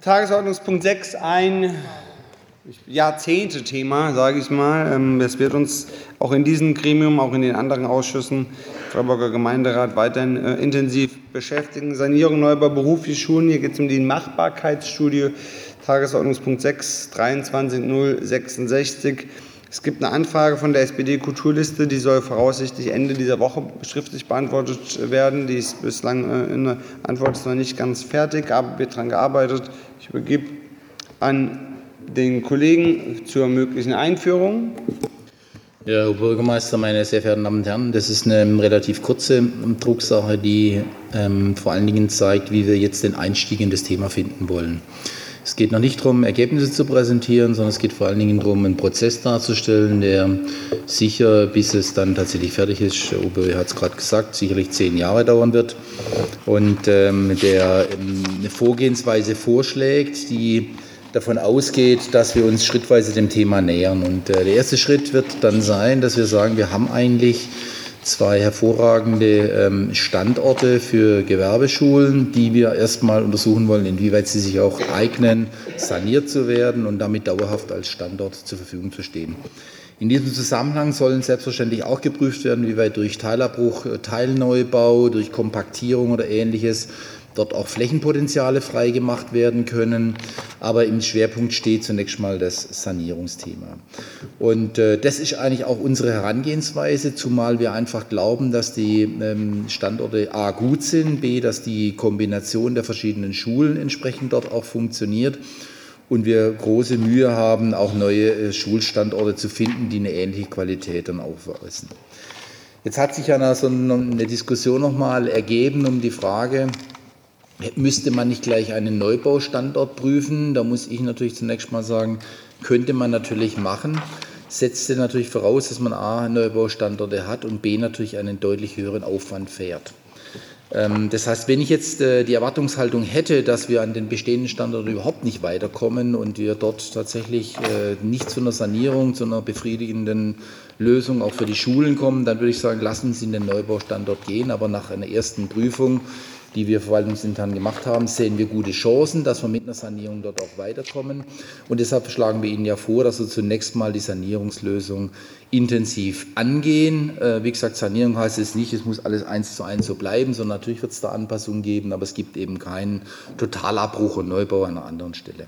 Tagesordnungspunkt 6 ein Jahrzehnte-Thema, sage ich mal. Ähm, es wird uns auch in diesem Gremium, auch in den anderen Ausschüssen, Freiburger Gemeinderat, weiterhin äh, intensiv beschäftigen. Sanierung Neubau berufliche Schulen. Hier geht es um die Machbarkeitsstudie, Tagesordnungspunkt 6, 23066. Es gibt eine Anfrage von der SPD-Kulturliste, die soll voraussichtlich Ende dieser Woche schriftlich beantwortet werden. Die ist bislang äh, in der Antwort ist noch nicht ganz fertig, aber wird daran gearbeitet. Ich übergebe an den Kollegen zur möglichen Einführung. Ja, Herr Bürgermeister, meine sehr verehrten Damen und Herren, das ist eine relativ kurze Drucksache, die ähm, vor allen Dingen zeigt, wie wir jetzt den Einstieg in das Thema finden wollen. Es geht noch nicht darum, Ergebnisse zu präsentieren, sondern es geht vor allen Dingen darum, einen Prozess darzustellen, der sicher, bis es dann tatsächlich fertig ist, Ober hat es gerade gesagt, sicherlich zehn Jahre dauern wird und ähm, der ähm, eine Vorgehensweise vorschlägt, die davon ausgeht, dass wir uns schrittweise dem Thema nähern. Und äh, der erste Schritt wird dann sein, dass wir sagen, wir haben eigentlich zwei hervorragende ähm, Standorte für Gewerbeschulen, die wir erstmal untersuchen wollen, inwieweit sie sich auch eignen, saniert zu werden und damit dauerhaft als Standort zur Verfügung zu stehen. In diesem Zusammenhang sollen selbstverständlich auch geprüft werden, wie weit durch Teilabbruch, äh, Teilneubau, durch Kompaktierung oder ähnliches dort auch Flächenpotenziale freigemacht werden können. Aber im Schwerpunkt steht zunächst mal das Sanierungsthema. Und äh, das ist eigentlich auch unsere Herangehensweise, zumal wir einfach glauben, dass die ähm, Standorte A gut sind, B, dass die Kombination der verschiedenen Schulen entsprechend dort auch funktioniert und wir große Mühe haben, auch neue äh, Schulstandorte zu finden, die eine ähnliche Qualität dann aufweisen. Jetzt hat sich ja so eine Diskussion nochmal ergeben um die Frage, Müsste man nicht gleich einen Neubaustandort prüfen? Da muss ich natürlich zunächst mal sagen, könnte man natürlich machen. Setzte natürlich voraus, dass man A, Neubaustandorte hat und B, natürlich einen deutlich höheren Aufwand fährt. Ähm, das heißt, wenn ich jetzt äh, die Erwartungshaltung hätte, dass wir an den bestehenden Standorten überhaupt nicht weiterkommen und wir dort tatsächlich äh, nicht zu einer Sanierung, zu einer befriedigenden Lösung auch für die Schulen kommen, dann würde ich sagen, lassen Sie in den Neubaustandort gehen. Aber nach einer ersten Prüfung die wir verwaltungsintern gemacht haben, sehen wir gute Chancen, dass wir mit einer Sanierung dort auch weiterkommen. Und deshalb schlagen wir Ihnen ja vor, dass wir zunächst mal die Sanierungslösung intensiv angehen. Äh, wie gesagt, Sanierung heißt es nicht, es muss alles eins zu eins so bleiben, sondern natürlich wird es da Anpassungen geben, aber es gibt eben keinen Totalabbruch und Neubau an einer anderen Stelle.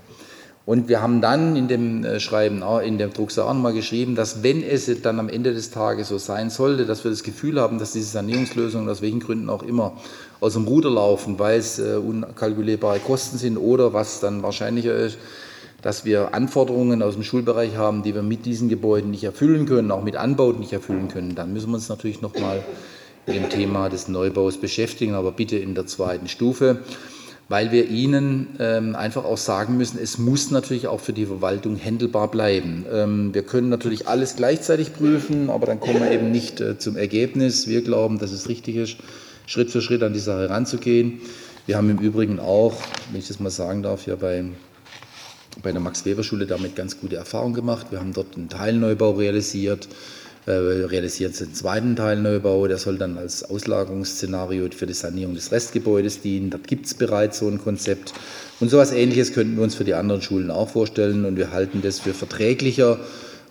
Und wir haben dann in dem äh, Schreiben, in der Drucksache mal geschrieben, dass wenn es dann am Ende des Tages so sein sollte, dass wir das Gefühl haben, dass diese Sanierungslösungen aus welchen Gründen auch immer aus dem Ruder laufen, weil es äh, unkalkulierbare Kosten sind oder was dann wahrscheinlicher ist, dass wir Anforderungen aus dem Schulbereich haben, die wir mit diesen Gebäuden nicht erfüllen können, auch mit Anbauten nicht erfüllen können, dann müssen wir uns natürlich nochmal mit dem Thema des Neubaus beschäftigen, aber bitte in der zweiten Stufe weil wir ihnen ähm, einfach auch sagen müssen, es muss natürlich auch für die Verwaltung händelbar bleiben. Ähm, wir können natürlich alles gleichzeitig prüfen, aber dann kommen wir eben nicht äh, zum Ergebnis. Wir glauben, dass es richtig ist, Schritt für Schritt an die Sache ranzugehen. Wir haben im Übrigen auch, wenn ich das mal sagen darf, ja bei, bei der Max-Weber-Schule damit ganz gute Erfahrungen gemacht. Wir haben dort einen Teilneubau realisiert. Äh, realisiert den zweiten Teil Neubau. Der soll dann als Auslagerungsszenario für die Sanierung des Restgebäudes dienen. Dort gibt es bereits so ein Konzept. Und so etwas Ähnliches könnten wir uns für die anderen Schulen auch vorstellen. Und wir halten das für verträglicher,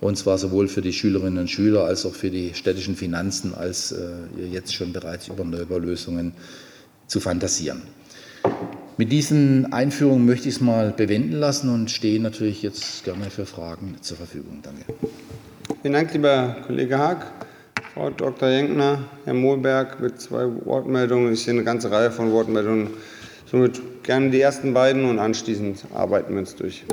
und zwar sowohl für die Schülerinnen und Schüler als auch für die städtischen Finanzen, als äh, jetzt schon bereits über Neubaulösungen zu fantasieren. Mit diesen Einführungen möchte ich es mal bewenden lassen und stehe natürlich jetzt gerne für Fragen zur Verfügung. Danke. Vielen Dank, lieber Kollege Haag. Frau Dr. Jenkner, Herr Mohlberg mit zwei Wortmeldungen. Ich sehe eine ganze Reihe von Wortmeldungen. Somit gerne die ersten beiden und anschließend arbeiten wir uns durch.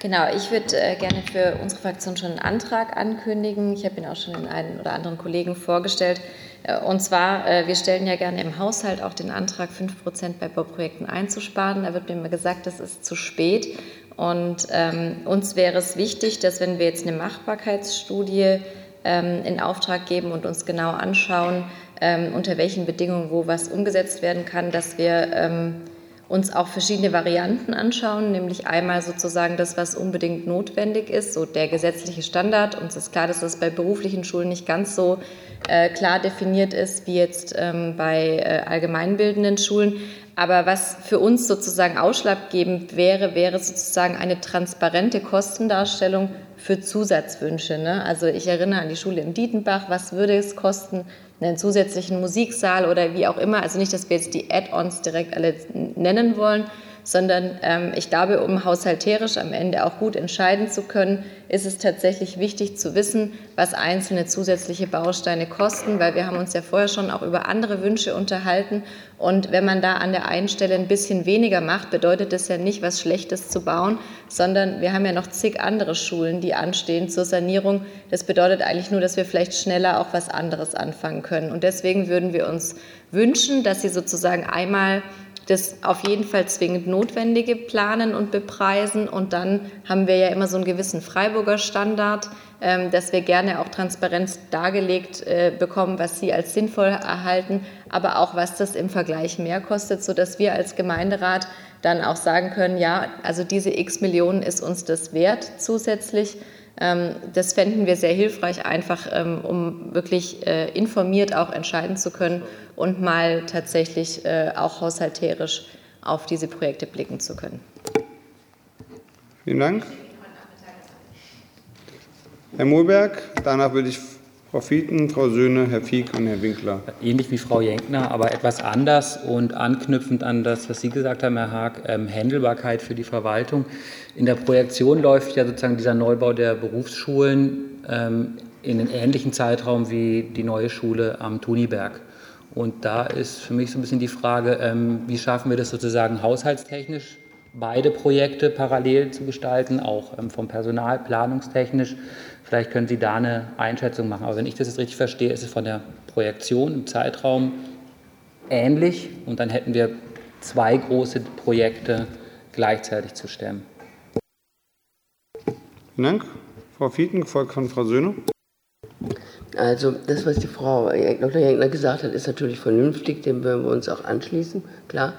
Genau, ich würde äh, gerne für unsere Fraktion schon einen Antrag ankündigen. Ich habe ihn auch schon einen oder anderen Kollegen vorgestellt. Äh, und zwar, äh, wir stellen ja gerne im Haushalt auch den Antrag, 5 Prozent bei Bauprojekten einzusparen. Da wird mir immer gesagt, das ist zu spät. Und ähm, uns wäre es wichtig, dass wenn wir jetzt eine Machbarkeitsstudie ähm, in Auftrag geben und uns genau anschauen, ähm, unter welchen Bedingungen wo was umgesetzt werden kann, dass wir ähm, uns auch verschiedene Varianten anschauen, nämlich einmal sozusagen das, was unbedingt notwendig ist, so der gesetzliche Standard. Uns ist klar, dass das bei beruflichen Schulen nicht ganz so äh, klar definiert ist wie jetzt ähm, bei äh, allgemeinbildenden Schulen. Aber was für uns sozusagen ausschlaggebend wäre, wäre sozusagen eine transparente Kostendarstellung für Zusatzwünsche. Ne? Also ich erinnere an die Schule in Dietenbach, was würde es kosten, einen zusätzlichen Musiksaal oder wie auch immer. Also nicht, dass wir jetzt die Add-ons direkt alle nennen wollen, sondern ähm, ich glaube, um haushalterisch am Ende auch gut entscheiden zu können, ist es tatsächlich wichtig zu wissen, was einzelne zusätzliche Bausteine kosten, weil wir haben uns ja vorher schon auch über andere Wünsche unterhalten. Und wenn man da an der einen Stelle ein bisschen weniger macht, bedeutet das ja nicht, was Schlechtes zu bauen, sondern wir haben ja noch zig andere Schulen, die anstehen zur Sanierung. Das bedeutet eigentlich nur, dass wir vielleicht schneller auch was anderes anfangen können. Und deswegen würden wir uns wünschen, dass Sie sozusagen einmal das auf jeden Fall zwingend Notwendige planen und bepreisen. Und dann haben wir ja immer so einen gewissen Freiburger Standard, ähm, dass wir gerne auch Transparenz dargelegt äh, bekommen, was Sie als sinnvoll erhalten, aber auch was das im Vergleich mehr kostet, sodass wir als Gemeinderat dann auch sagen können, ja, also diese x Millionen ist uns das wert zusätzlich. Ähm, das fänden wir sehr hilfreich, einfach ähm, um wirklich äh, informiert auch entscheiden zu können und mal tatsächlich äh, auch haushalterisch auf diese Projekte blicken zu können. Vielen Dank. Herr Mohlberg, danach würde ich Frau Fieten, Frau Söhne, Herr Fieck und Herr Winkler. Ähnlich wie Frau Jenkner, aber etwas anders und anknüpfend an das, was Sie gesagt haben, Herr Haag, ähm, Händelbarkeit für die Verwaltung. In der Projektion läuft ja sozusagen dieser Neubau der Berufsschulen ähm, in den ähnlichen Zeitraum wie die neue Schule am Tuniberg. Und da ist für mich so ein bisschen die Frage, ähm, wie schaffen wir das sozusagen haushaltstechnisch, beide Projekte parallel zu gestalten, auch ähm, vom Personal planungstechnisch. Vielleicht können Sie da eine Einschätzung machen. Aber wenn ich das jetzt richtig verstehe, ist es von der Projektion im Zeitraum ähnlich und dann hätten wir zwei große Projekte gleichzeitig zu stemmen. Vielen Dank. Frau Fieten, gefolgt von Frau Söhne. Also das, was die Frau Dr. Jenkner gesagt hat, ist natürlich vernünftig, dem würden wir uns auch anschließen, klar.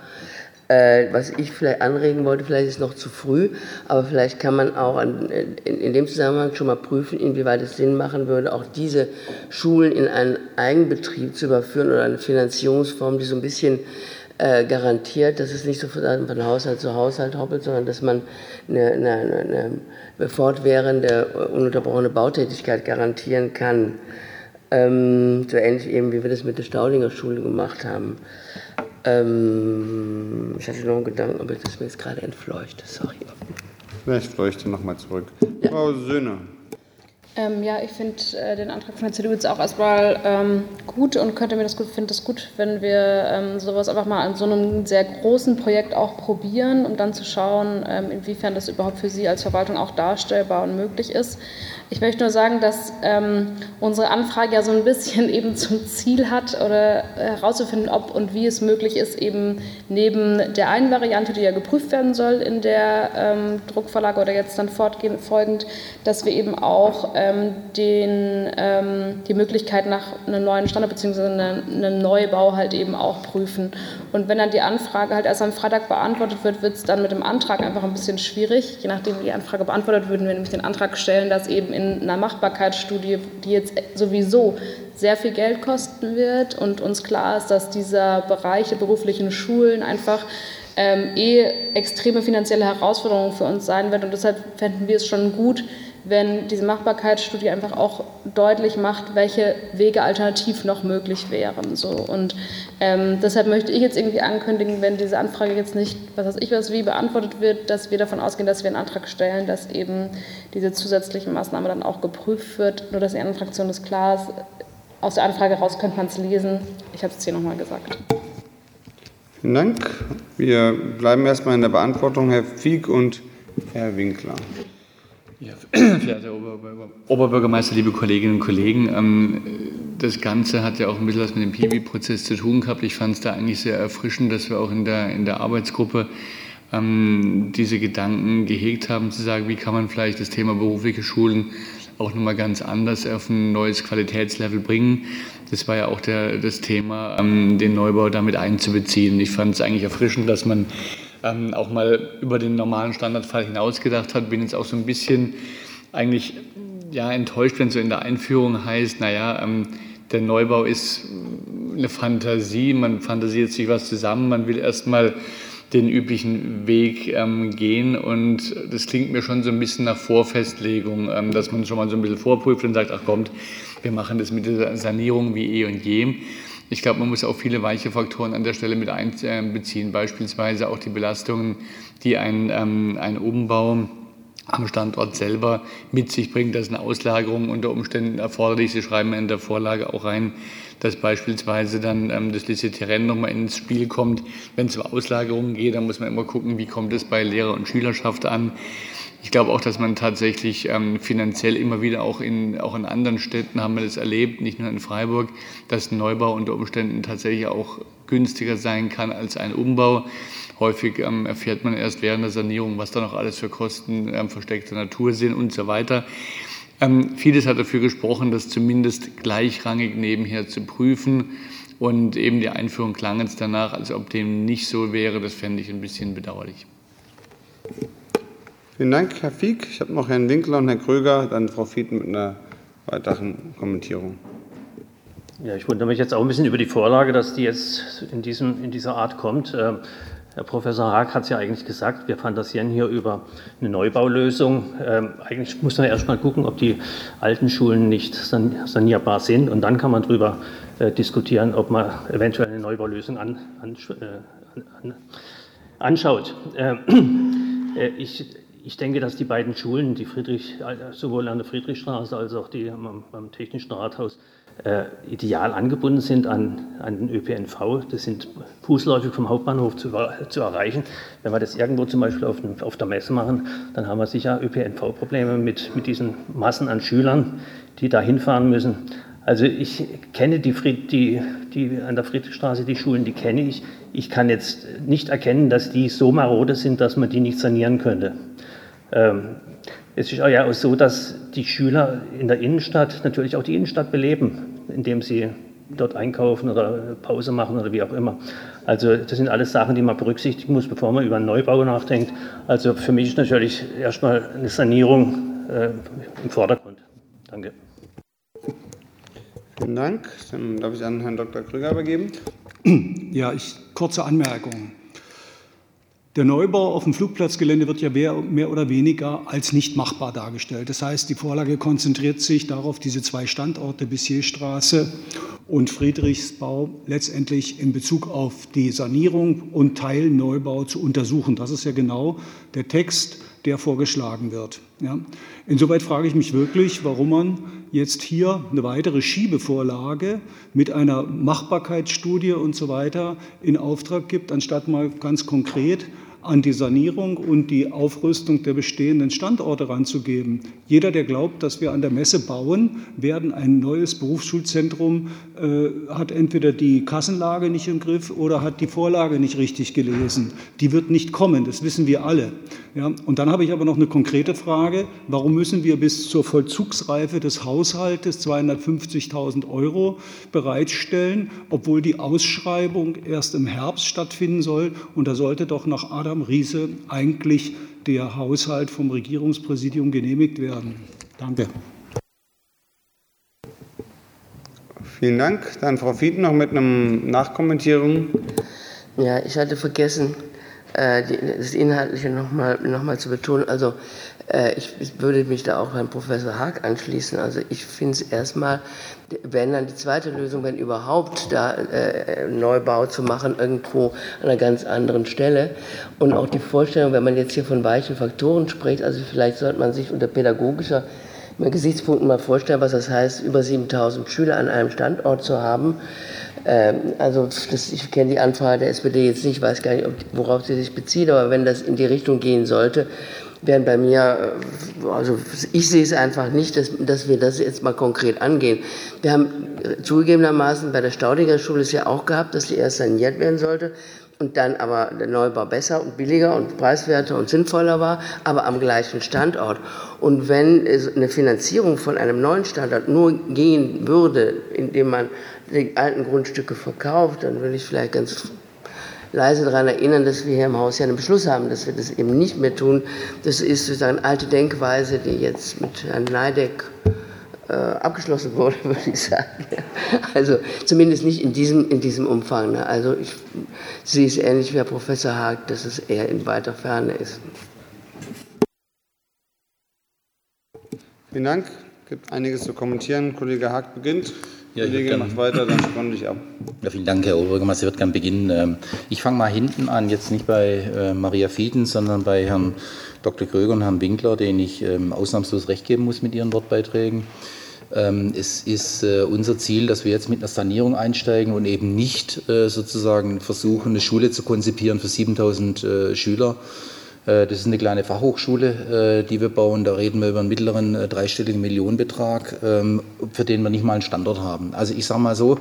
Äh, was ich vielleicht anregen wollte, vielleicht ist es noch zu früh, aber vielleicht kann man auch an, in, in, dem Zusammenhang schon mal prüfen, inwieweit es Sinn machen würde, auch diese Schulen in einen Eigenbetrieb zu überführen oder eine Finanzierungsform, die so ein bisschen äh, garantiert, dass es nicht so von Haushalt zu Haushalt hoppelt, sondern dass man eine, eine, eine fortwährende, ununterbrochene Bautätigkeit garantieren kann. Ähm, so ähnlich eben, wie wir das mit der Staudinger Schule gemacht haben. Ähm, ich hatte noch einen Gedanken, aber das ist mir jetzt gerade entfleucht. Sorry. Vielleicht fleuchte nochmal zurück. Ja. Frau Söhne. Ähm, ja, ich finde äh, den Antrag von der CDU jetzt auch erstmal ähm, gut und könnte mir das gut, finde das gut, wenn wir ähm, sowas einfach mal an so einem sehr großen Projekt auch probieren, um dann zu schauen, ähm, inwiefern das überhaupt für Sie als Verwaltung auch darstellbar und möglich ist. Ich möchte nur sagen, dass ähm, unsere Anfrage ja so ein bisschen eben zum Ziel hat oder herauszufinden, ob und wie es möglich ist, eben neben der einen Variante, die ja geprüft werden soll in der ähm, Druckverlage oder jetzt dann fortgehend folgend, dass wir eben auch ähm, den, ähm, die Möglichkeit nach einem neuen Standard bzw. einem Neubau halt eben auch prüfen. Und wenn dann die Anfrage halt erst am Freitag beantwortet wird, wird es dann mit dem Antrag einfach ein bisschen schwierig. Je nachdem, wie die Anfrage beantwortet, würden wir nämlich den Antrag stellen, dass eben in in einer Machbarkeitsstudie, die jetzt sowieso sehr viel Geld kosten wird und uns klar ist, dass dieser Bereich der beruflichen Schulen einfach ähm, eh extreme finanzielle Herausforderungen für uns sein wird. Und deshalb fänden wir es schon gut, wenn diese Machbarkeitsstudie einfach auch deutlich macht, welche Wege alternativ noch möglich wären. So. Und ähm, deshalb möchte ich jetzt irgendwie ankündigen, wenn diese Anfrage jetzt nicht, was weiß ich was, wie beantwortet wird, dass wir davon ausgehen, dass wir einen Antrag stellen, dass eben diese zusätzliche Maßnahme dann auch geprüft wird. Nur, dass die anderen Fraktionen ist klar ist, aus der Anfrage raus könnte man es lesen. Ich habe es jetzt hier nochmal gesagt. Vielen Dank. Wir bleiben erstmal in der Beantwortung. Herr Fieck und Herr Winkler. Ja, verehrter Oberbürgermeister, liebe Kolleginnen und Kollegen, ähm, das Ganze hat ja auch ein bisschen was mit dem Piwi-Prozess zu tun gehabt. Ich fand es da eigentlich sehr erfrischend, dass wir auch in der, in der Arbeitsgruppe ähm, diese Gedanken gehegt haben, zu sagen, wie kann man vielleicht das Thema berufliche Schulen auch nochmal ganz anders auf ein neues Qualitätslevel bringen. Das war ja auch der, das Thema, ähm, den Neubau damit einzubeziehen. Ich fand es eigentlich erfrischend, dass man ähm, auch mal über den normalen Standardfall hinausgedacht hat. Bin jetzt auch so ein bisschen eigentlich ja, enttäuscht, wenn so in der Einführung heißt, naja, ähm, Der Neubau ist eine Fantasie, man fantasiert sich was zusammen, man will erstmal den üblichen Weg ähm, gehen. Und das klingt mir schon so ein bisschen nach Vorfestlegung, ähm, dass man schon mal so ein bisschen vorprüft und sagt, ach kommt, wir machen das mit der Sanierung wie eh und je. Ich glaube, man muss auch viele weiche Faktoren an der Stelle mit einbeziehen, beispielsweise auch die Belastungen, die ein, ähm, ein Umbau am Standort selber mit sich bringt. dass eine Auslagerung unter Umständen erforderlich. Sie schreiben in der Vorlage auch rein, dass beispielsweise dann ähm, das Lizitieren nochmal ins Spiel kommt. Wenn es um Auslagerungen geht, dann muss man immer gucken, wie kommt es bei Lehrer und Schülerschaft an. Ich glaube auch, dass man tatsächlich ähm, finanziell immer wieder auch in, auch in anderen Städten haben wir das erlebt, nicht nur in Freiburg, dass ein Neubau unter Umständen tatsächlich auch günstiger sein kann als ein Umbau. Häufig ähm, erfährt man erst während der Sanierung, was da noch alles für Kosten ähm, versteckter Natur sind und so weiter. Ähm, vieles hat dafür gesprochen, das zumindest gleichrangig nebenher zu prüfen. Und eben die Einführung klang jetzt danach, als ob dem nicht so wäre. Das fände ich ein bisschen bedauerlich. Vielen Dank, Herr Fieck. Ich habe noch Herrn Winkler und Herrn Kröger, dann Frau Fieden mit einer weiteren Kommentierung. Ja, ich wundere mich jetzt auch ein bisschen über die Vorlage, dass die jetzt in, diesem, in dieser Art kommt. Ähm, Herr Professor Haag hat es ja eigentlich gesagt, wir fantasieren hier über eine Neubaulösung. Ähm, eigentlich muss man erst mal gucken, ob die alten Schulen nicht sanierbar sind und dann kann man darüber äh, diskutieren, ob man eventuell eine Neubaulösung an, an, äh, an, anschaut. Ähm, äh, ich, ich denke, dass die beiden Schulen, die Friedrich, äh, sowohl an der Friedrichstraße als auch die am, am Technischen Rathaus, äh, ideal angebunden sind an, an den ÖPNV. Das sind fußläufig vom Hauptbahnhof zu, zu erreichen. Wenn wir das irgendwo zum Beispiel auf, auf der Messe machen, dann haben wir sicher ÖPNV-Probleme mit, mit diesen Massen an Schülern, die da hinfahren müssen. Also ich kenne die, Fried, die, die an der Friedrichstraße, die Schulen, die kenne ich. Ich kann jetzt nicht erkennen, dass die so marode sind, dass man die nicht sanieren könnte. Ähm, es ist ja auch so, dass die Schüler in der Innenstadt natürlich auch die Innenstadt beleben, indem sie dort einkaufen oder Pause machen oder wie auch immer. Also das sind alles Sachen, die man berücksichtigen muss, bevor man über einen Neubau nachdenkt. Also für mich ist natürlich erstmal eine Sanierung äh, im Vordergrund. Danke. Vielen Dank. Dann darf ich an Herrn Dr. Krüger übergeben. Ja, ich, kurze Anmerkung. Der Neubau auf dem Flugplatzgelände wird ja mehr oder weniger als nicht machbar dargestellt. Das heißt, die Vorlage konzentriert sich darauf, diese zwei Standorte, Bissierstraße und Friedrichsbau, letztendlich in Bezug auf die Sanierung und Teilneubau zu untersuchen. Das ist ja genau der Text, der vorgeschlagen wird. Ja. Insoweit frage ich mich wirklich, warum man jetzt hier eine weitere Schiebevorlage mit einer Machbarkeitsstudie und so weiter in Auftrag gibt, anstatt mal ganz konkret an die Sanierung und die Aufrüstung der bestehenden Standorte ranzugeben. Jeder, der glaubt, dass wir an der Messe bauen, werden ein neues Berufsschulzentrum, äh, hat entweder die Kassenlage nicht im Griff oder hat die Vorlage nicht richtig gelesen. Die wird nicht kommen, das wissen wir alle. Ja, und dann habe ich aber noch eine konkrete Frage. Warum müssen wir bis zur Vollzugsreife des Haushaltes 250.000 Euro bereitstellen, obwohl die Ausschreibung erst im Herbst stattfinden soll? Und da sollte doch nach Adam Adam Riese eigentlich der Haushalt vom Regierungspräsidium genehmigt werden. Danke. Vielen Dank. Dann Frau Fieden noch mit einem Nachkommentierung. Ja, ich hatte vergessen, äh, das Inhaltliche nochmal noch mal zu betonen. Also äh, ich, würde mich da auch beim Professor Haag anschließen. Also ich finde es erstmal, wenn dann die zweite Lösung, wenn überhaupt da äh, Neubau zu machen, irgendwo an einer ganz anderen Stelle. Und auch die Vorstellung, wenn man jetzt hier von weichen Faktoren spricht, also vielleicht sollte man sich unter pädagogischer Gesichtspunkten mal vorstellen, was das heißt, über 7000 Schüler an einem Standort zu haben. Ähm, also das, ich kenne die Anfrage der SPD jetzt nicht, weiß gar nicht, worauf sie sich bezieht, aber wenn das in die Richtung gehen sollte, wären bei mir, äh, also ich sehe es einfach nicht, dass, dass wir das jetzt mal konkret angehen. Wir haben zugegebenermaßen bei der Staudinger Schule es ja auch gehabt, dass die erst saniert werden sollte und dann aber der Neubau besser und billiger und preiswerter und sinnvoller war, aber am gleichen Standort. Und wenn eine Finanzierung von einem neuen Standort nur gehen würde, indem man die alten Grundstücke verkauft, dann will ich vielleicht ganz leise daran erinnern, dass wir hier im Haus ja einen Beschluss haben, dass wir das eben nicht mehr tun. Das ist sozusagen eine alte Denkweise, die jetzt mit Herrn Neideck äh, abgeschlossen wurde, würde ich sagen. Also zumindest nicht in diesem, in diesem Umfang. Ne? Also ich sehe es ähnlich wie Herr Professor Haag, dass es eher in weiter Ferne ist. Vielen Dank. Es gibt einiges zu kommentieren. Kollege Haag beginnt. Ja, Kollege macht weiter, dann spann ich ab. Ja, vielen Dank, Herr Oberbürgermeister. Ich würde gerne beginnen. Ähm, ich fange mal hinten an, jetzt nicht bei äh, Maria Fieden, sondern bei Herrn Dr. Kröger und Herrn Winkler, denen ich ähm, ausnahmslos recht geben muss mit ihren Wortbeiträgen. Ähm, es ist äh, unser Ziel, dass wir jetzt mit einer Sanierung einsteigen und eben nicht äh, sozusagen versuchen, eine Schule zu konzipieren für 7000 Schüler. Das ist eine kleine Fachhochschule, die wir bauen. Da reden wir über einen mittleren dreistelligen Millionenbetrag, für den wir nicht mal einen Standort haben. Also ich sage mal so,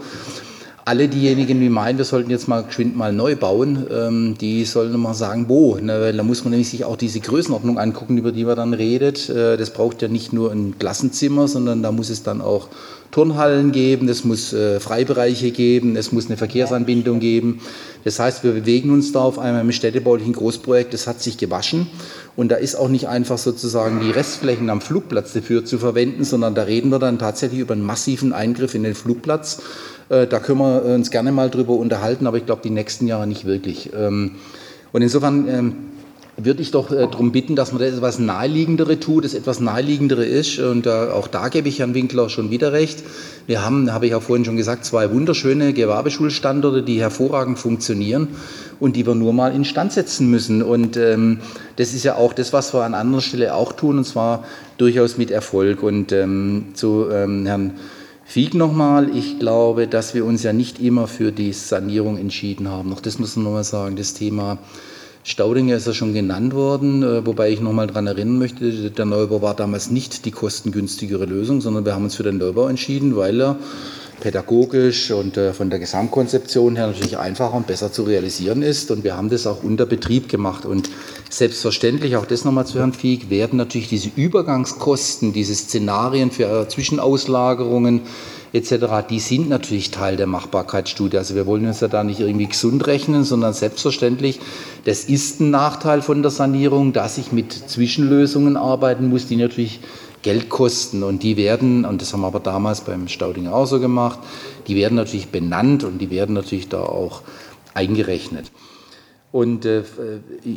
alle diejenigen, die meinen, wir sollten jetzt mal geschwind mal neu bauen, ähm, die sollen mal sagen, wo. Ne? Weil da muss man nämlich sich auch diese Größenordnung angucken, über die man dann redet. Äh, das braucht ja nicht nur ein Klassenzimmer, sondern da muss es dann auch Turnhallen geben, es muss äh, Freibereiche geben, es muss eine Verkehrsanbindung geben. Das heißt, wir bewegen uns da auf einmal im städtebaulichen Großprojekt, das hat sich gewaschen. Und da ist auch nicht einfach sozusagen die Restflächen am Flugplatz dafür zu verwenden, sondern da reden wir dann tatsächlich über einen massiven Eingriff in den Flugplatz. Äh, da können wir uns gerne mal drüber unterhalten, aber ich glaube, die nächsten Jahre nicht wirklich. Ähm, und insofern ähm, würde ich doch äh, darum bitten, dass man das etwas Naheliegendere tut, das etwas Naheliegendere ist. Und äh, auch da gebe ich Herrn Winkler schon wieder recht. Wir haben, habe ich auch vorhin schon gesagt, zwei wunderschöne Gewerbeschulstandorte, die hervorragend funktionieren und die wir nur mal instand setzen müssen. Und ähm, das ist ja auch das, was wir an anderer Stelle auch tun, und zwar durchaus mit Erfolg. Und ähm, zu ähm, Herrn Fieg nochmal, ich glaube, dass wir uns ja nicht immer für die Sanierung entschieden haben. Noch das muss man nochmal sagen, das Thema Staudinger ist ja schon genannt worden, äh, wobei ich nochmal daran erinnern möchte, der Neubau war damals nicht die kostengünstigere Lösung, sondern wir haben uns für den Neubau entschieden, weil er pädagogisch und äh, von der Gesamtkonzeption her natürlich einfacher und besser zu realisieren ist. Und wir haben das auch unter Betrieb gemacht. Und selbstverständlich, auch das nochmal zu Herrn Fieg, werden natürlich diese Übergangskosten, diese Szenarien für äh, Zwischenauslagerungen etc., die sind natürlich Teil der Machbarkeitsstudie. Also wir wollen uns ja da nicht irgendwie gesund rechnen, sondern selbstverständlich, das ist ein Nachteil von der Sanierung, dass ich mit Zwischenlösungen arbeiten muss, die natürlich Geld kosten. Und die werden, und das haben wir aber damals beim Stauding auch so gemacht, die werden natürlich benannt und die werden natürlich da auch eingerechnet. Und äh,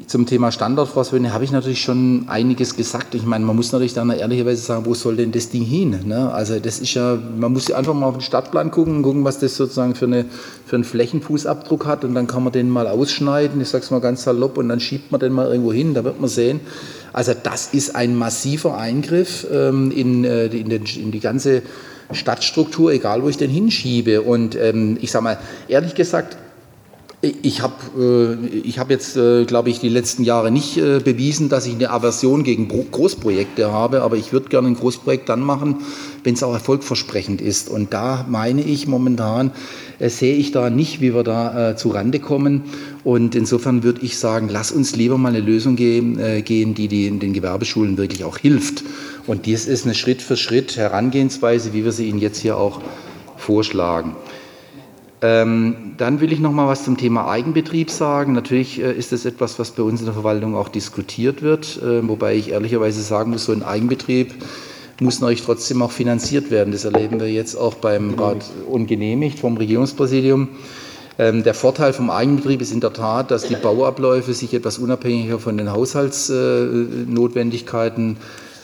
zum Thema Standortfrostwende habe ich natürlich schon einiges gesagt. Ich meine, man muss natürlich dann ehrlicherweise sagen, wo soll denn das Ding hin? Ne? Also das ist ja, man muss einfach mal auf den Stadtplan gucken, gucken, was das sozusagen für, eine, für einen Flächenfußabdruck hat und dann kann man den mal ausschneiden, ich sage es mal ganz salopp, und dann schiebt man den mal irgendwo hin, da wird man sehen. Also das ist ein massiver Eingriff ähm, in, äh, in, den, in die ganze Stadtstruktur, egal wo ich den hinschiebe. Und ähm, ich sage mal, ehrlich gesagt, ich habe äh, ich hab jetzt, äh, glaube ich, die letzten Jahre nicht äh, bewiesen, dass ich eine Aversion gegen Großprojekte habe, aber ich würde gerne ein Großprojekt dann machen, wenn es auch erfolgversprechend ist. Und da meine ich momentan, sehe ich da nicht, wie wir da zu Rande kommen. Und insofern würde ich sagen, lass uns lieber mal eine Lösung gehen, die, die den Gewerbeschulen wirklich auch hilft. Und dies ist eine Schritt für Schritt Herangehensweise, wie wir sie Ihnen jetzt hier auch vorschlagen. Ähm, dann will ich noch mal was zum Thema Eigenbetrieb sagen. Natürlich äh, ist das etwas, was bei uns in der Verwaltung auch diskutiert wird, äh, wobei ich ehrlicherweise sagen muss, so ein Eigenbetrieb muss natürlich trotzdem auch finanziert werden. Das erleben wir jetzt auch beim Rat ungenehmigt vom Regierungspräsidium. Ähm, der Vorteil vom Eigenbetrieb ist in der Tat, dass die Bauabläufe sich etwas unabhängiger von den Haushaltsnotwendigkeiten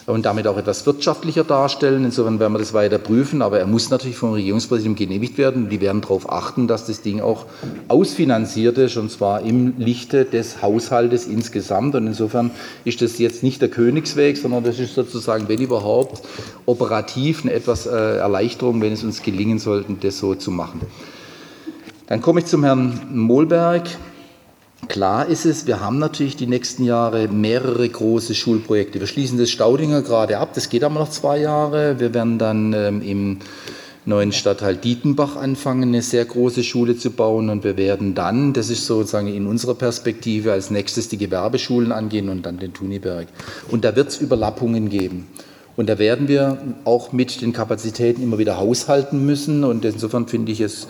und damit auch etwas wirtschaftlicher darstellen. Insofern werden wir das weiter prüfen, aber er muss natürlich vom Regierungspräsidium genehmigt werden. Die werden darauf achten, dass das Ding auch ausfinanziert ist, und zwar im Lichte des Haushaltes insgesamt. Und insofern ist das jetzt nicht der Königsweg, sondern das ist sozusagen, wenn überhaupt, operativ eine etwas äh, Erleichterung, wenn es uns gelingen sollte, das so zu machen. Dann komme ich zum Herrn Mohlberg. Klar ist es, wir haben natürlich die nächsten Jahre mehrere große Schulprojekte. Wir schließen das Staudinger gerade ab, das geht aber noch zwei Jahre. Wir werden dann ähm, im neuen Stadtteil Dietenbach anfangen, eine sehr große Schule zu bauen und wir werden dann, das ist sozusagen in unserer Perspektive, als nächstes die Gewerbeschulen angehen und dann den Tuniberg. Und da wird es Überlappungen geben. Und da werden wir auch mit den Kapazitäten immer wieder haushalten müssen und insofern finde ich es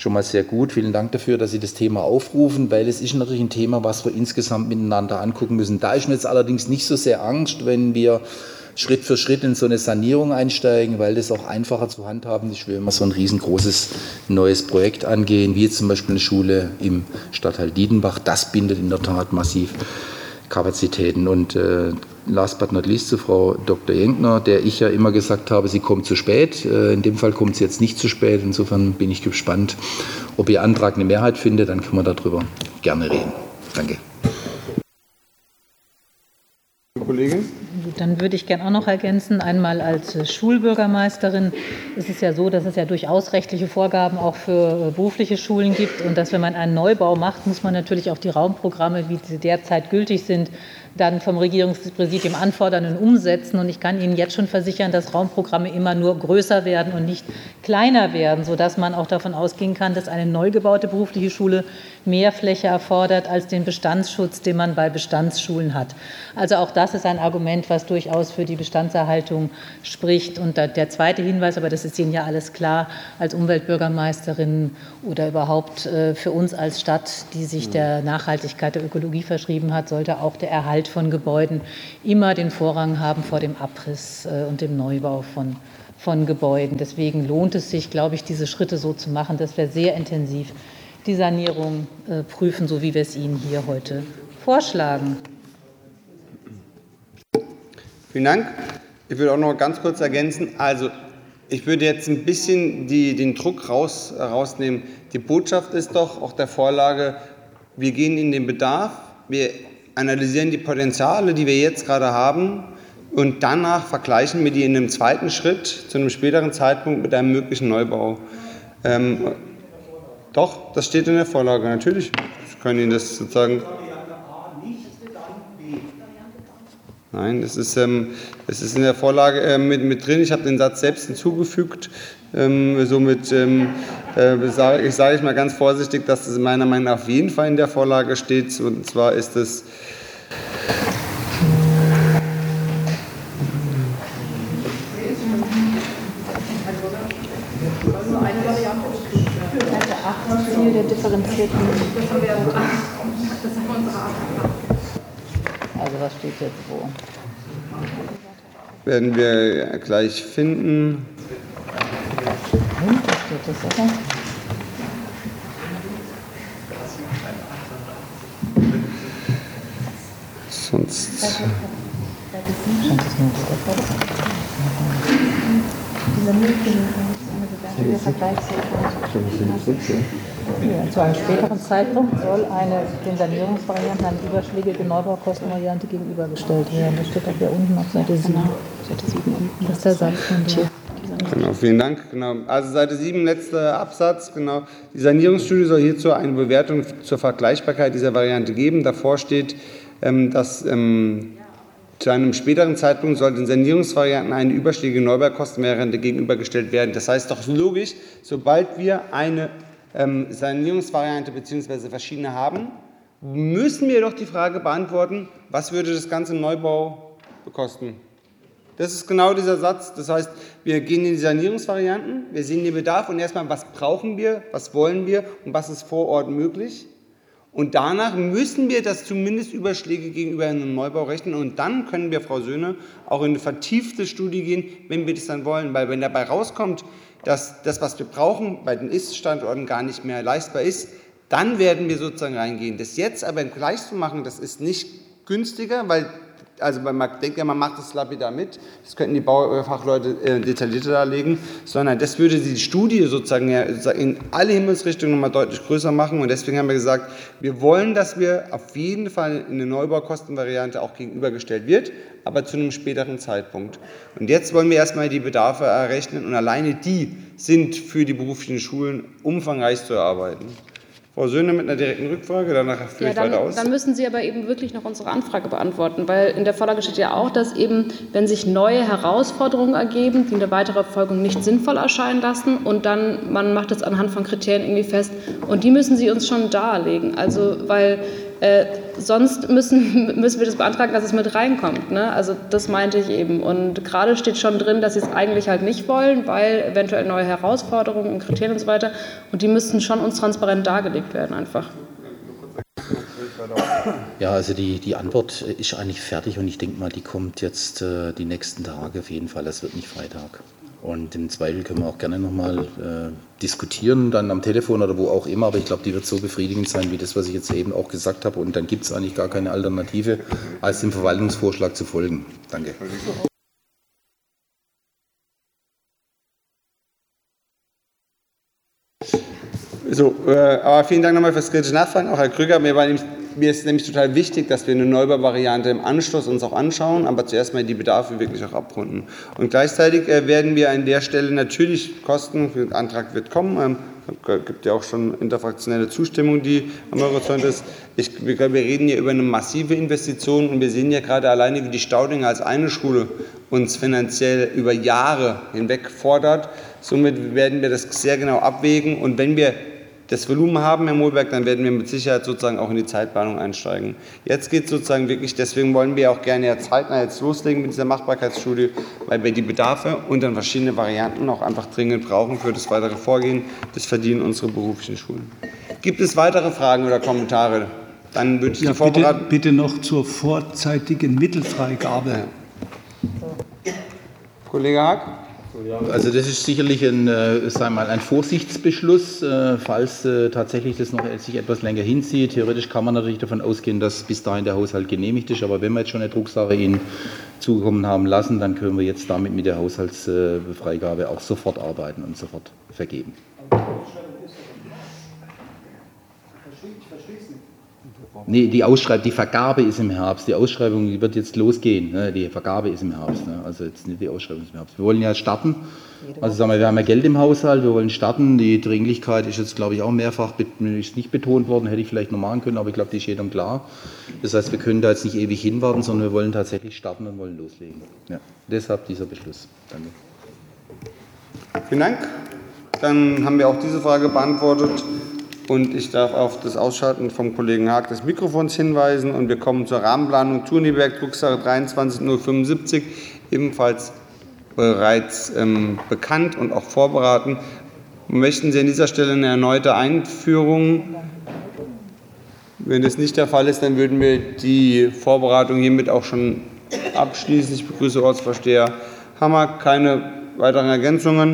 schon mal sehr gut. Vielen Dank dafür, dass Sie das Thema aufrufen, weil es ist natürlich ein Thema, was wir insgesamt miteinander angucken müssen. Da ist mir jetzt allerdings nicht so sehr Angst, wenn wir Schritt für Schritt in so eine Sanierung einsteigen, weil das auch einfacher zu handhaben ist, wenn wir so ein riesengroßes neues Projekt angehen, wie jetzt zum Beispiel eine Schule im Stadtteil Diedenbach. Das bindet in der Tat massiv Kapazitäten. Und äh, last but not least zu Frau Dr. Jenkner, der ich ja immer gesagt habe, sie kommt zu spät. Äh, in dem Fall kommt sie jetzt nicht zu spät. Insofern bin ich gespannt, ob Ihr Antrag eine Mehrheit findet. Dann können wir darüber gerne reden. Danke. Kollegin? Dann würde ich gerne auch noch ergänzen, einmal als Schulbürgermeisterin ist es ja so, dass es ja durchaus rechtliche Vorgaben auch für äh, berufliche Schulen gibt und dass wenn man einen Neubau macht, muss man natürlich auch die Raumprogramme, wie sie derzeit gültig sind, dann vom Regierungspräsidium anfordern und umsetzen. Und ich kann Ihnen jetzt schon versichern, dass Raumprogramme immer nur größer werden und nicht kleiner werden, sodass man auch davon ausgehen kann, dass eine neu gebaute berufliche Schule mehr Fläche erfordert als den Bestandsschutz, den man bei Bestandsschulen hat. Also auch das ist ein Argument, was durchaus für die Bestandserhaltung spricht. Und der zweite Hinweis, aber das ist Ihnen ja alles klar, als Umweltbürgermeisterin oder überhaupt äh, für uns als Stadt, die sich der Nachhaltigkeit der Ökologie verschrieben hat, sollte auch der Erhalt von Gebäuden immer den Vorrang haben vor dem Abriss äh, und dem Neubau von, von Gebäuden. Deswegen lohnt es sich, glaube ich, diese Schritte so zu machen, dass wir sehr intensiv die Sanierung äh, prüfen, so wie wir es Ihnen hier heute vorschlagen. Vielen Dank. Ich würde auch noch ganz kurz ergänzen. Also, ich würde jetzt ein bisschen die, den Druck raus, rausnehmen. Die Botschaft ist doch auch der Vorlage, wir gehen in den Bedarf, wir analysieren die Potenziale, die wir jetzt gerade haben, und danach vergleichen wir die in einem zweiten Schritt zu einem späteren Zeitpunkt mit einem möglichen Neubau. Ähm, doch, das steht in der Vorlage, natürlich. Ich kann Ihnen das sozusagen. Nein, das ist, ähm, das ist in der Vorlage äh, mit, mit drin. Ich habe den Satz selbst hinzugefügt. Ähm, somit ähm, äh, sage ich, sage ich mal ganz vorsichtig, dass das meiner Meinung nach auf jeden Fall in der Vorlage steht. Und zwar ist es differenzierten. Also was steht jetzt wo? Werden wir gleich finden. Da steht das, oder? Sonst. Scheint es nur Dieser Zu einem späteren Zeitpunkt soll eine den Sanierungsvarianten eine überschlägige Neubaukostenvariante gegenübergestellt werden. Das steht auch hier unten auf Seite 7. Seite 7 Das ist der Satz von dir. Genau, vielen Dank. Genau. Also Seite 7, letzter Absatz. Genau. Die Sanierungsstudie soll hierzu eine Bewertung zur Vergleichbarkeit dieser Variante geben. Davor steht, ähm, dass ähm, zu einem späteren Zeitpunkt sollten Sanierungsvarianten eine überschlägige Neubaukostenvariante gegenübergestellt werden. Das heißt doch logisch, sobald wir eine ähm, Sanierungsvariante bzw. verschiedene haben, müssen wir doch die Frage beantworten, was würde das ganze Neubau bekosten? Das ist genau dieser Satz. Das heißt, wir gehen in die Sanierungsvarianten, wir sehen den Bedarf und erstmal, was brauchen wir, was wollen wir und was ist vor Ort möglich. Und danach müssen wir das zumindest Überschläge gegenüber einem Neubau rechnen. Und dann können wir, Frau Söhne, auch in eine vertiefte Studie gehen, wenn wir das dann wollen. Weil wenn dabei rauskommt, dass das, was wir brauchen, bei den Ist-Standorten gar nicht mehr leistbar ist, dann werden wir sozusagen reingehen. Das jetzt aber gleich zu machen, das ist nicht günstiger, weil also man denkt ja, man macht das lapidar mit, das könnten die Baufachleute äh, detaillierter darlegen, sondern das würde die Studie sozusagen ja, in alle Himmelsrichtungen nochmal deutlich größer machen und deswegen haben wir gesagt, wir wollen, dass wir auf jeden Fall in eine Neubaukostenvariante auch gegenübergestellt wird, aber zu einem späteren Zeitpunkt. Und jetzt wollen wir erstmal die Bedarfe errechnen und alleine die sind für die beruflichen Schulen umfangreich zu erarbeiten. Frau Söhne mit einer direkten Rückfrage, danach führe ja, ich dann, weiter aus. Dann müssen Sie aber eben wirklich noch unsere Anfrage beantworten, weil in der Vorlage steht ja auch, dass eben, wenn sich neue Herausforderungen ergeben, die eine weitere Verfolgung nicht sinnvoll erscheinen lassen und dann, man macht das anhand von Kriterien irgendwie fest und die müssen Sie uns schon darlegen. Also, weil äh, sonst müssen, müssen wir das beantragen, dass es mit reinkommt. Ne? Also das meinte ich eben. Und gerade steht schon drin, dass sie es eigentlich halt nicht wollen, weil eventuell neue Herausforderungen und Kriterien und so weiter. Und die müssten schon uns transparent dargelegt werden einfach. Ja, also die, die Antwort ist eigentlich fertig und ich denke mal, die kommt jetzt äh, die nächsten Tage auf jeden Fall. Es wird nicht Freitag. Und im Zweifel können wir auch gerne nochmal äh, diskutieren, dann am Telefon oder wo auch immer. Aber ich glaube, die wird so befriedigend sein, wie das, was ich jetzt eben auch gesagt habe. Und dann gibt es eigentlich gar keine Alternative, als dem Verwaltungsvorschlag zu folgen. Danke. So, äh, aber vielen Dank nochmal fürs kritische Nachfragen, auch Herr Krüger. Mir, nämlich, mir ist nämlich total wichtig, dass wir eine Neubauvariante im Anschluss uns auch anschauen, aber zuerst mal die Bedarfe wirklich auch abrunden. Und gleichzeitig äh, werden wir an der Stelle natürlich Kosten, der Antrag wird kommen, ähm, es gibt ja auch schon interfraktionelle Zustimmung, die am Horizont ist. Ich, wir, wir reden hier über eine massive Investition und wir sehen ja gerade alleine, wie die Staudinger als eine Schule uns finanziell über Jahre hinweg fordert. Somit werden wir das sehr genau abwägen und wenn wir das Volumen haben, Herr Mohlberg, dann werden wir mit Sicherheit sozusagen auch in die Zeitplanung einsteigen. Jetzt geht es sozusagen wirklich, deswegen wollen wir auch gerne ja zeitnah jetzt loslegen mit dieser Machbarkeitsstudie, weil wir die Bedarfe und dann verschiedene Varianten auch einfach dringend brauchen für das weitere Vorgehen. Das verdienen unsere beruflichen Schulen. Gibt es weitere Fragen oder Kommentare? Dann würde ich ja. Bitte, bitte noch zur vorzeitigen Mittelfreigabe. Ja. Kollege Haag? Also das ist sicherlich ein, äh, wir mal, ein Vorsichtsbeschluss, äh, falls äh, tatsächlich das noch sich etwas länger hinzieht. Theoretisch kann man natürlich davon ausgehen, dass bis dahin der Haushalt genehmigt ist. Aber wenn wir jetzt schon eine Drucksache Ihnen zugekommen haben lassen, dann können wir jetzt damit mit der Haushaltsfreigabe auch sofort arbeiten und sofort vergeben. Nee, die Ausschreibung, die Vergabe ist im Herbst. Die Ausschreibung die wird jetzt losgehen. Ne? Die Vergabe ist im Herbst. Ne? Also jetzt nicht die Ausschreibung ist im Herbst. Wir wollen ja starten. Also sagen wir, wir haben ja Geld im Haushalt, wir wollen starten. Die Dringlichkeit ist jetzt, glaube ich, auch mehrfach ist nicht betont worden. Hätte ich vielleicht noch machen können, aber ich glaube, die ist jedem klar. Das heißt, wir können da jetzt nicht ewig hinwarten, sondern wir wollen tatsächlich starten und wollen loslegen. Ja. Deshalb dieser Beschluss. Danke. Vielen Dank. Dann haben wir auch diese Frage beantwortet. Und ich darf auf das Ausschalten vom Kollegen Haag des Mikrofons hinweisen. Und wir kommen zur Rahmenplanung Thuniberg, Drucksache 23.075, ebenfalls bereits ähm, bekannt und auch vorberaten. Möchten Sie an dieser Stelle eine erneute Einführung? Wenn das nicht der Fall ist, dann würden wir die Vorberatung hiermit auch schon abschließen. Ich begrüße Ortsvorsteher Hammer. Keine weiteren Ergänzungen.